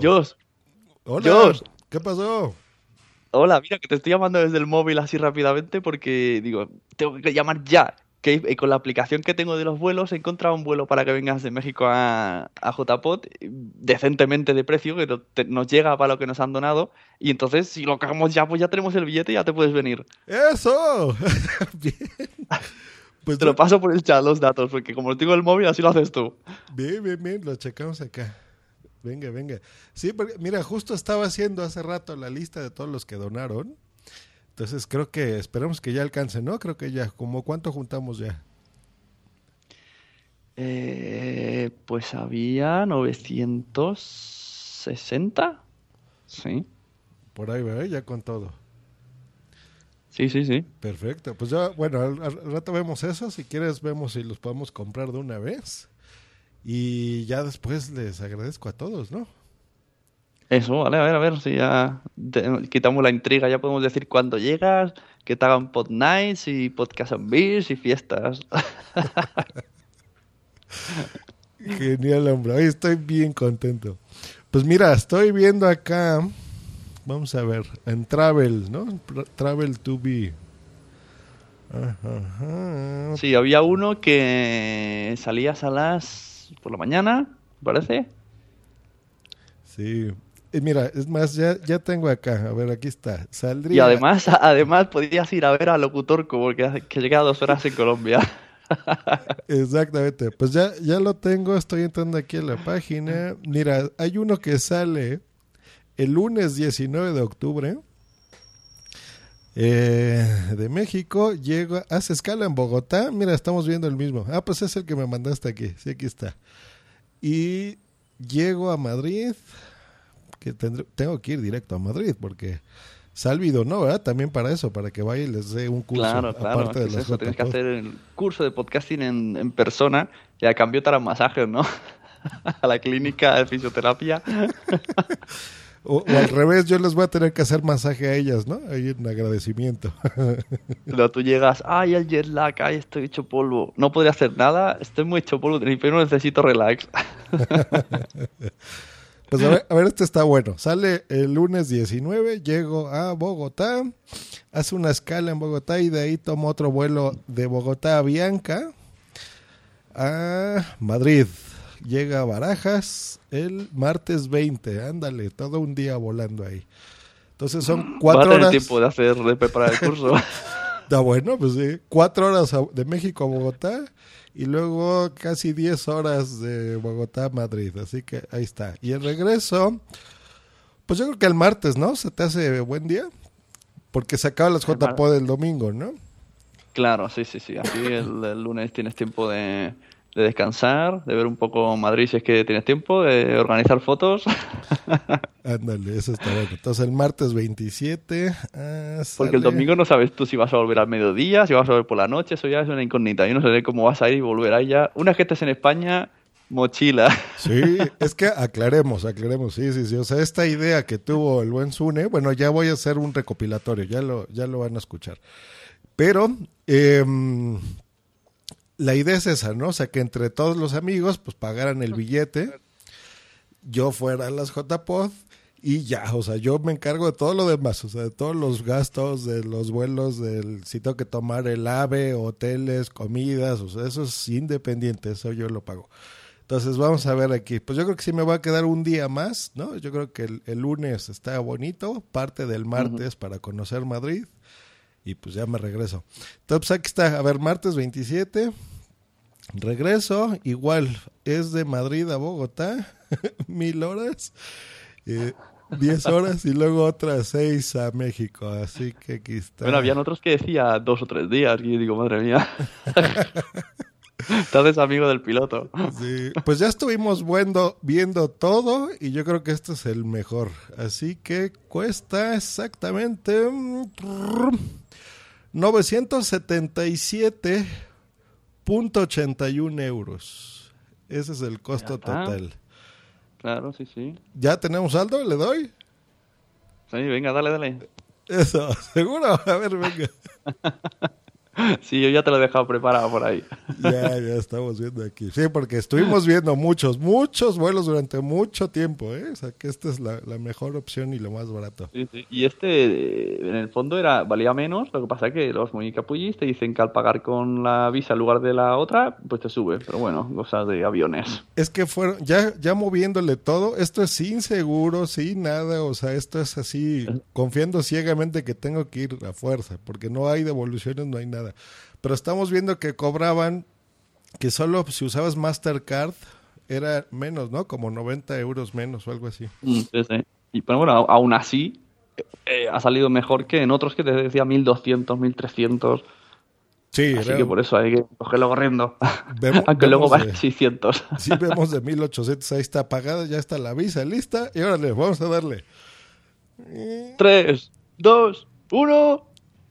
Josh. Hola. Josh. ¿Qué pasó? Hola, mira, que te estoy llamando desde el móvil así rápidamente porque digo, tengo que llamar ya. Que eh, con la aplicación que tengo de los vuelos he encontrado un vuelo para que vengas de México a, a JPOT decentemente de precio, que te- nos llega para lo que nos han donado. Y entonces, si lo cagamos ya, pues ya tenemos el billete y ya te puedes venir. ¡Eso! bien. Pues Te lo paso por el chat los datos, porque como tengo el móvil, así lo haces tú. bien, bien, bien, lo checamos acá. Venga, venga. Sí, porque, mira, justo estaba haciendo hace rato la lista de todos los que donaron. Entonces creo que esperemos que ya alcance, ¿no? Creo que ya, como cuánto juntamos ya. Eh, pues había 960. Sí, Por ahí, ¿verdad? Ya con todo. sí, sí, sí. Perfecto. Pues ya, bueno, al, al rato vemos eso. Si quieres, vemos si los podemos comprar de una vez. Y ya después les agradezco a todos, ¿no? Eso, vale, a ver, a ver si ya te- quitamos la intriga, ya podemos decir cuándo llegas, que te hagan pod nights y podcast and beers y fiestas. Genial, hombre. Hoy estoy bien contento. Pues mira, estoy viendo acá. Vamos a ver. En Travel, ¿no? Tra- Travel to be. Ajá, ajá. Sí, había uno que salías a las por la mañana, ¿me parece? Sí. Y mira, es más, ya, ya tengo acá. A ver, aquí está. Saldría. Y además, además podías ir a ver a Locutorco porque hace- que llega a dos horas en Colombia. Exactamente. Pues ya, ya lo tengo. Estoy entrando aquí a la página. Mira, hay uno que sale el lunes 19 de octubre. Eh, de México, llego, hace escala en Bogotá. Mira, estamos viendo el mismo. Ah, pues es el que me mandaste aquí. Sí, aquí está. Y llego a Madrid. Que tendré- tengo que ir directo a Madrid porque Salvido, ¿no? ¿Verdad? También para eso, para que vaya y les dé un curso. Claro, claro, aparte es de eso, tienes que hacer el curso de podcasting en, en persona y a cambio te harán masajes, ¿no? A la clínica de fisioterapia. O, o al revés, yo les voy a tener que hacer masaje a ellas, ¿no? Ahí en agradecimiento. Luego tú llegas, ay, el jet lag, ay, estoy hecho polvo. No podría hacer nada, estoy muy hecho polvo, pero necesito relax. Pues a ver, a ver, este está bueno. Sale el lunes 19, llego a Bogotá, hace una escala en Bogotá y de ahí tomo otro vuelo de Bogotá a Bianca a Madrid. Llega a Barajas el martes 20, ándale, todo un día volando ahí. Entonces son Va a cuatro tener horas. tiempo de hacer, de preparar el curso. Está bueno, pues sí. Cuatro horas de México a Bogotá y luego casi diez horas de Bogotá a Madrid. Así que ahí está. Y el regreso, pues yo creo que el martes, ¿no? ¿Se te hace buen día? Porque se acaban las JPO del domingo, ¿no? Claro, sí, sí, sí. Así el, el lunes tienes tiempo de, de descansar, de ver un poco Madrid si es que tienes tiempo, de organizar fotos. Ándale, eso está bueno. Entonces el martes 27. ah, Porque el domingo no sabes tú si vas a volver al mediodía, si vas a volver por la noche, eso ya es una incógnita. Yo no sé cómo vas a ir y volver ya. Una vez que estés en España, mochila. Sí, es que aclaremos, aclaremos, sí, sí, sí. O sea, esta idea que tuvo el buen Sune, bueno, ya voy a hacer un recopilatorio, ya lo, ya lo van a escuchar. Pero em, la idea es esa, ¿no? O sea, que entre todos los amigos, pues pagaran el billete, yo fuera a las JPod y ya, o sea, yo me encargo de todo lo demás, o sea, de todos los gastos, de los vuelos, del si tengo que tomar el AVE, hoteles, comidas, o sea, eso es independiente, eso yo lo pago. Entonces vamos a ver aquí. Pues yo creo que sí me va a quedar un día más, ¿no? Yo creo que el, el lunes está bonito, parte del martes para conocer Madrid y pues ya me regreso. Entonces pues aquí está, a ver, martes 27, regreso, igual es de Madrid a Bogotá, mil horas, eh, diez horas y luego otras seis a México, así que aquí está. Bueno, habían otros que decía dos o tres días y yo digo, madre mía. Entonces amigo del piloto. Sí, pues ya estuvimos viendo, viendo todo y yo creo que este es el mejor. Así que cuesta exactamente mm, 977.81 euros. Ese es el costo total. Claro, sí, sí. ¿Ya tenemos saldo? ¿Le doy? Sí, venga, dale, dale. Eso, seguro. A ver, venga. Sí, yo ya te lo he dejado preparado por ahí. Ya, ya estamos viendo aquí. Sí, porque estuvimos viendo muchos, muchos vuelos durante mucho tiempo, ¿eh? O sea, que esta es la, la mejor opción y lo más barato. Sí, sí. Y este, en el fondo, era valía menos. Lo que pasa es que los muy capullis te dicen que al pagar con la visa en lugar de la otra, pues te sube. Pero bueno, cosas de aviones. Es que fueron, ya, ya moviéndole todo, esto es sin seguro, sin nada, o sea, esto es así, confiando ciegamente que tengo que ir a fuerza, porque no hay devoluciones, no hay nada. Pero estamos viendo que cobraban, que solo si usabas Mastercard era menos, ¿no? Como 90 euros menos o algo así. Mm, sí, sí. Y, pero bueno, aún así, eh, ha salido mejor que en otros que te decía 1200, 1300. Sí, Así que por eso hay que cogerlo corriendo. Vemos- Aunque luego va de- 600. Sí, vemos de 1800, ahí está pagada, ya está la visa lista y órale, vamos a darle. 3, 2, 1.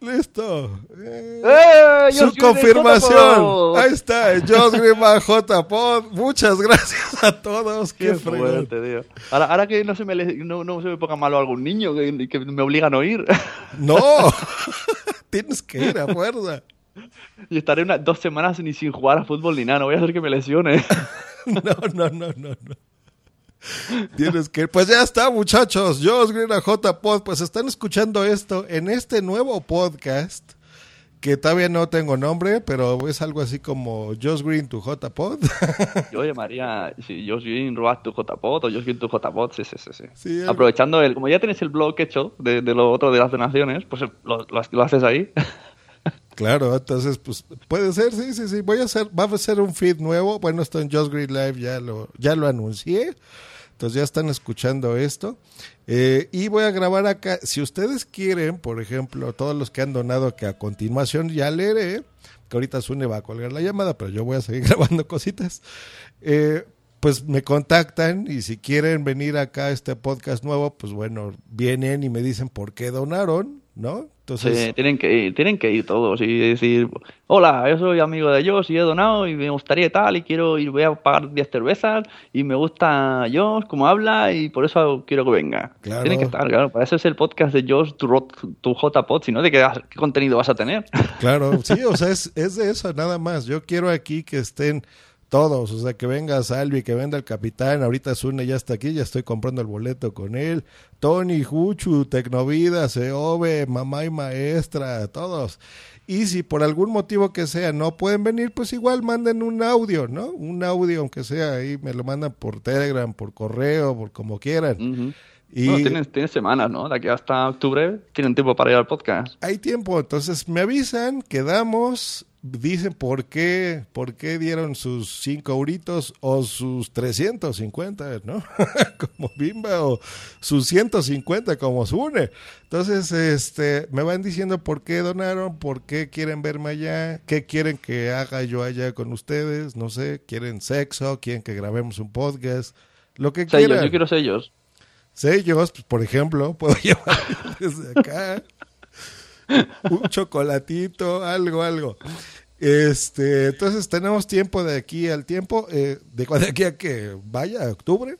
Listo. Eh, ¡Eh! Su confirmación. Ahí está, Josh Grima J. Pod. Muchas gracias a todos. Qué, Qué fuerte, tío. Ahora, ahora que no se me, no, no se me ponga malo algún niño que, que me obligan a oír. No, tienes que ir a fuerza. y estaré unas dos semanas ni sin jugar a fútbol ni nada. No voy a hacer que me lesione. No, no, no, no, no. Tienes que ir. Pues ya está, muchachos. Josh Green a J. Pod. Pues están escuchando esto en este nuevo podcast que todavía no tengo nombre, pero es algo así como Josh Green to J. Pod. Yo llamaría, si yo soy Robat tu JPOT o yo soy tu JPOT, sí, sí, sí. sí. Sí, Aprovechando el, como ya tienes el blog hecho de, de lo otro de las donaciones, pues lo, lo- lo haces ahí. Claro, entonces, pues puede ser, sí, sí, sí. Voy a hacer, va a ser un feed nuevo. Bueno, esto en Just Green Live ya lo, ya lo anuncié. Entonces ya están escuchando esto. Eh, y voy a grabar acá. Si ustedes quieren, por ejemplo, todos los que han donado, que a continuación ya leeré, que ahorita Sune va a colgar la llamada, pero yo voy a seguir grabando cositas. Eh, pues me contactan y si quieren venir acá a este podcast nuevo, pues bueno, vienen y me dicen por qué donaron, ¿no? Entonces, Sí, tienen que ir, tienen que ir todos y decir, hola, yo soy amigo de Josh y he donado y me gustaría tal y quiero ir, voy a pagar 10 cervezas y me gusta Josh, cómo habla y por eso quiero que venga. Claro. Tienen que estar, claro, para eso es el podcast de Josh, tu, tu JPod, si no, ¿de qué, qué contenido vas a tener? Claro, sí, o sea, es, es de eso, nada más. Yo quiero aquí que estén todos, o sea, que venga Salvi, que venga el capitán, ahorita Zune ya está aquí, ya estoy comprando el boleto con él, Tony, Juchu, Tecnovida, Seove, Mamá y Maestra, todos. Y si por algún motivo que sea no pueden venir, pues igual manden un audio, ¿no? Un audio, aunque sea ahí, me lo mandan por Telegram, por correo, por como quieran. Ujú. Y Bueno, tienes, tienes semanas, ¿no? De aquí hasta octubre tienen tiempo para ir al podcast. hay tiempo, entonces me avisan, quedamos, dicen por qué, por qué dieron sus 5 euritos o sus 350, ¿no? como Bimba o sus 150 como Sune. Entonces, este, me van diciendo por qué donaron, por qué quieren verme allá, qué quieren que haga yo allá con ustedes, no sé, quieren sexo, quieren que grabemos un podcast, lo que Sellos, quieran. yo quiero sellos. Sellos, pues, por ejemplo, puedo llevar desde acá un chocolatito, algo, algo. Este, entonces tenemos tiempo de aquí al tiempo, eh, de, de aquí a que vaya a octubre.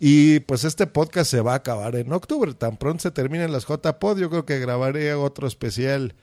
Y pues este podcast se va a acabar en octubre. Tan pronto se terminen las JPod, yo creo que grabaré otro especial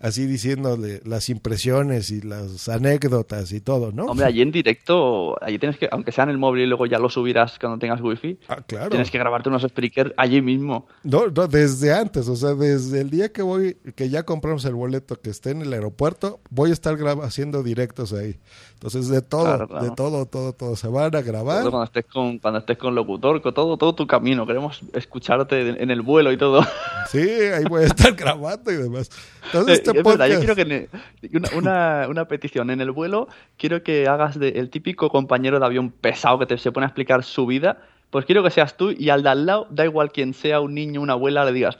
así diciéndole las impresiones y las anécdotas y todo, ¿no? Hombre, allí en directo, allí tienes que, aunque sea en el móvil y luego ya lo subirás cuando tengas wifi, Ah, claro. tienes que grabarte unos speakers allí mismo. No, no, desde antes, o sea, desde el día que voy, que ya compramos el boleto, que esté en el aeropuerto, voy a estar haciendo directos ahí. Entonces, de todo, Claro, claro. de todo, todo, todo. Se van a grabar. Todo Cuando estés con, cuando estés con locutor, con todo, todo tu camino. Queremos escucharte en el vuelo y todo. Sí, ahí voy a estar grabando y demás. Entonces, este es verdad, yo podcast- quiero que una, una, una petición en el vuelo, quiero que hagas de, el típico compañero de avión pesado que te se pone a explicar su vida. Pues quiero que seas tú y al de al lado, da igual quién sea, un niño, una abuela, le digas,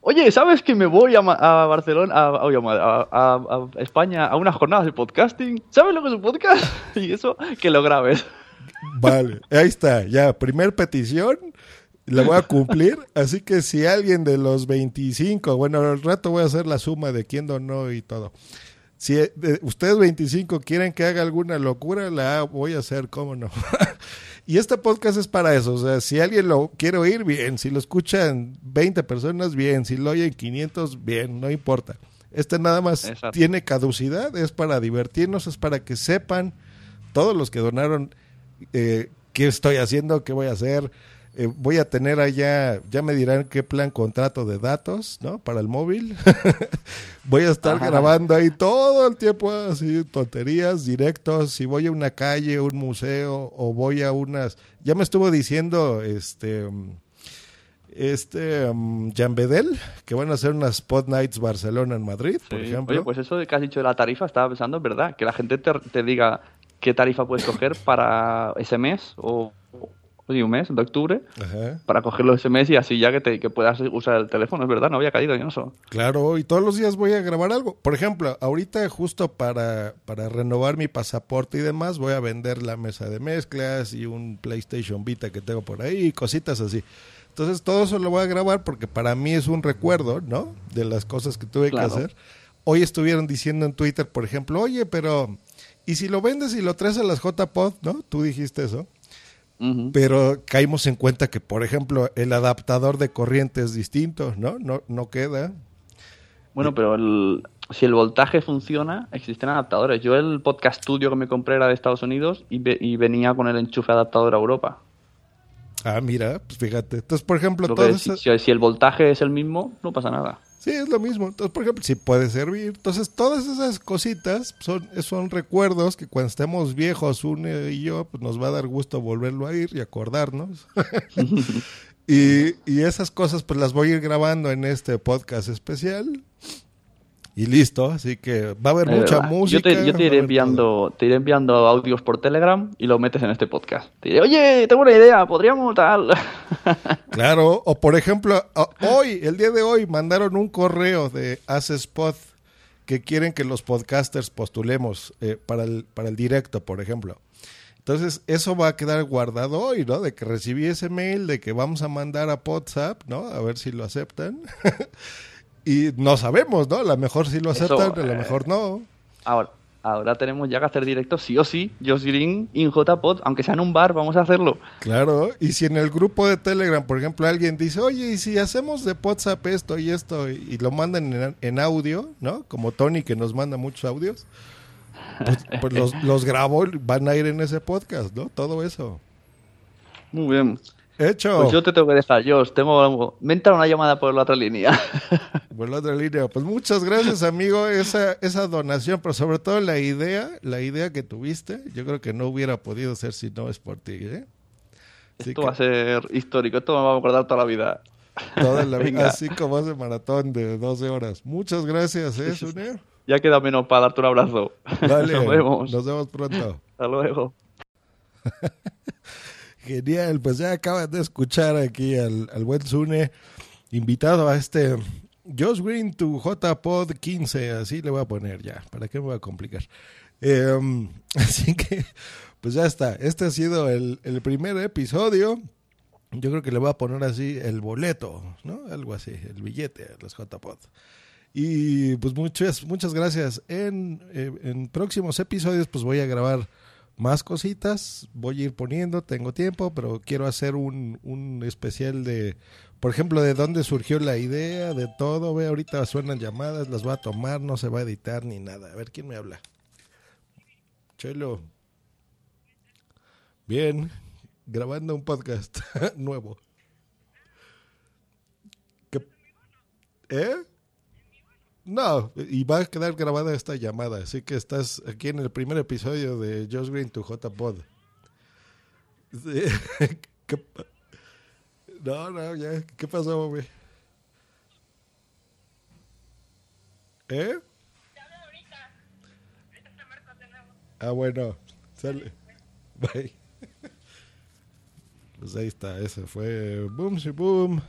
oye, ¿sabes que me voy a, a Barcelona, a- a- a España a unas jornadas de podcasting? ¿Sabes lo que es un podcast? Y eso, que lo grabes. Vale, ahí está, ya, primer petición, la voy a cumplir, así que si alguien de los 25, bueno, al rato voy a hacer la suma de quién donó y todo. Si eh, de- ustedes 25 quieren que haga alguna locura, la voy a hacer, cómo no. y este podcast es para eso, o sea, si alguien lo quiere oír, bien, si lo escuchan 20 personas, bien, si lo oyen 500, bien, no importa. Este nada más Exacto. tiene caducidad, es para divertirnos, es para que sepan todos los que donaron eh, qué estoy haciendo, qué voy a hacer. Eh, voy a tener allá, ya me dirán qué plan contrato de datos, ¿no? Para el móvil. voy a estar Ajá. grabando ahí todo el tiempo, así, tonterías, directos. Si voy a una calle, un museo, o voy a unas. Ya me estuvo diciendo este. mm, Este. um, Jan Bedel, que van a hacer unas Spot Nights Barcelona en Madrid, por ejemplo. Oye, pues eso de que has dicho de la tarifa, estaba pensando, es verdad, que la gente te, te diga qué tarifa puedes coger para ese mes o, o sí, un mes de octubre Ajá. para coger los SMS y así ya que, te, que puedas usar el teléfono, es verdad, no había caído yo en eso. Claro, y todos los días voy a grabar algo. Por ejemplo, ahorita justo para, para renovar mi pasaporte y demás, voy a vender la mesa de mezclas y un PlayStation Vita que tengo por ahí y cositas así. Entonces todo eso lo voy a grabar porque para mí es un recuerdo, ¿no? De las cosas que tuve Claro. que hacer. Hoy estuvieron diciendo en Twitter, por ejemplo, oye, pero ¿y si lo vendes y lo traes a las JPod, ¿no? Tú dijiste eso. Pero caímos en cuenta que, por ejemplo, el adaptador de corriente es distinto, ¿no? No, no queda. Bueno, pero el- si el voltaje funciona, existen adaptadores. Yo el podcast studio que me compré era de Estados Unidos y, ve- y venía con el enchufe adaptador a Europa. Ah, mira, pues fíjate. Entonces, por ejemplo, si el voltaje es el mismo, no pasa nada. Sí, es lo mismo. Entonces, por ejemplo, sí puede servir. Entonces, todas esas cositas son, son recuerdos que cuando estemos viejos, Une y yo, pues nos va a dar gusto volverlo a ir y acordarnos. y, y esas cosas, pues las voy a ir grabando en este podcast especial. Y listo, así que va a haber mucha música. Yo te, yo te iré enviando, te iré enviando audios por Telegram y lo metes en este podcast. Te diré, oye, tengo una idea, podríamos tal. Claro, o por ejemplo, hoy, el día de hoy, mandaron un correo de Spot que quieren que los podcasters postulemos eh, para, el, para el directo, por ejemplo. Entonces, eso va a quedar guardado hoy, ¿no? De que recibí ese mail, de que vamos a mandar a WhatsApp, ¿no? A ver si lo aceptan. y no sabemos, ¿no? A lo mejor sí lo Eso, aceptan, a lo eh, mejor no. Ahora, ahora tenemos ya que hacer directo sí o sí, Josh Green in JPod, aunque sea en un bar, vamos a hacerlo. Claro, y si en el grupo de Telegram, por ejemplo, alguien dice, oye, y si hacemos de WhatsApp esto y esto, y, lo mandan en, en audio, ¿no? Como Tony que nos manda muchos audios, pues, pues los, los grabo, y van a ir en ese podcast, ¿no? Todo eso. Muy bien. Hecho. Pues yo te tengo que dejar, Josh. Tengo... Me entra una llamada por la otra línea. Por la otra línea. Pues muchas gracias, amigo, esa, esa donación, pero sobre todo la idea, la idea que tuviste, yo creo que no hubiera podido ser si no es por ti, ¿eh? Así Esto que- va a ser histórico, esto me va a acordar toda la vida. Toda la vida, así como ese maratón de 12 horas. Muchas gracias, ¿eh, Sune? Ya queda menos para darte un abrazo. Nos vemos. Nos vemos pronto. Hasta luego. Genial, pues ya acaban de escuchar aquí al, al buen Sune, invitado a este Josh Green to JPod 15, así le voy a poner ya, ¿para qué me voy a complicar? Em, así que, pues ya está, este ha sido el, el primer episodio. Yo creo que le voy a poner así el boleto, ¿no? Algo así, el billete a los JPod. Y pues muchas, muchas gracias. En, eh, en próximos episodios pues voy a grabar más cositas, voy a ir poniendo, tengo tiempo, pero quiero hacer un, un especial de, por ejemplo, de dónde surgió la idea, de todo. Ve, ahorita suenan llamadas, las voy a tomar, no se va a editar ni nada. A ver quién me habla. Chelo. Bien, grabando un podcast nuevo. ¿Qué? ¿Eh? No, y va a quedar grabada esta llamada, así que estás aquí en el primer episodio de Josh Green to J-Pod. Sí. ¿Qué pa- No, no, ya, ¿qué pasó, güey? ¿Eh? Ah, bueno, sale. Bye. Pues ahí está, ese fue Boom, sí, Boom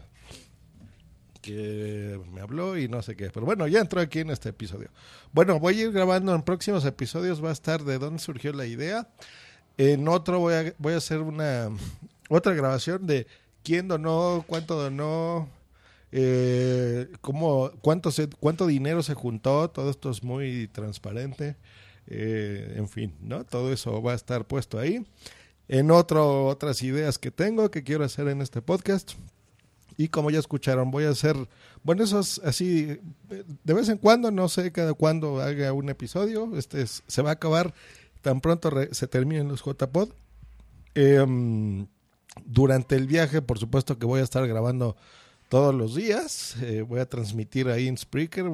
que me habló y no sé qué. Pero bueno, ya entró aquí en este episodio. Bueno, voy a ir grabando en próximos episodios. Va a estar de dónde surgió la idea. En otro voy a, voy a hacer una otra grabación de quién donó, cuánto donó, eh, cómo, cuánto, se, cuánto dinero se juntó. Todo esto es muy transparente. Eh, en fin, ¿no? Todo eso va a estar puesto ahí. En otro, otras ideas que tengo que quiero hacer en este podcast. Y como ya escucharon, voy a hacer, bueno, eso es así, de vez en cuando, no sé cada cuándo haga un episodio. Este se va a acabar tan pronto se terminen los JPod. Em, durante el viaje, por supuesto que voy a estar grabando todos los días. Eh, voy a transmitir ahí en Spreaker.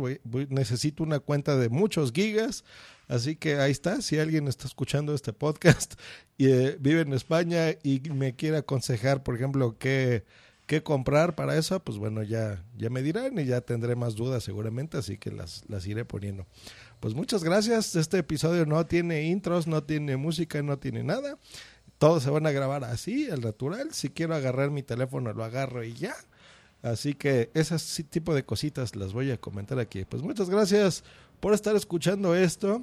necesito una cuenta de muchos gigas. Así que ahí está. Si alguien está escuchando este podcast y eh, vive en España y me quiere aconsejar, por ejemplo, qué, qué comprar para eso, pues bueno, ya, ya me dirán y ya tendré más dudas seguramente. Así que las, las iré poniendo. Pues muchas gracias. Este episodio no tiene intros, no tiene música, no tiene nada. Todos se van a grabar así, al natural. Si quiero agarrar mi teléfono, lo agarro y ya. Así que ese tipo de cositas las voy a comentar aquí. Pues muchas gracias por estar escuchando esto.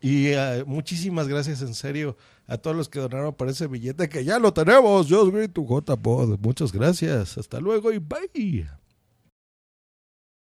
Y eh, muchísimas gracias en serio a todos los que donaron por ese billete que ya lo tenemos. Soy tu JPod. Muchas gracias. Hasta luego y bye.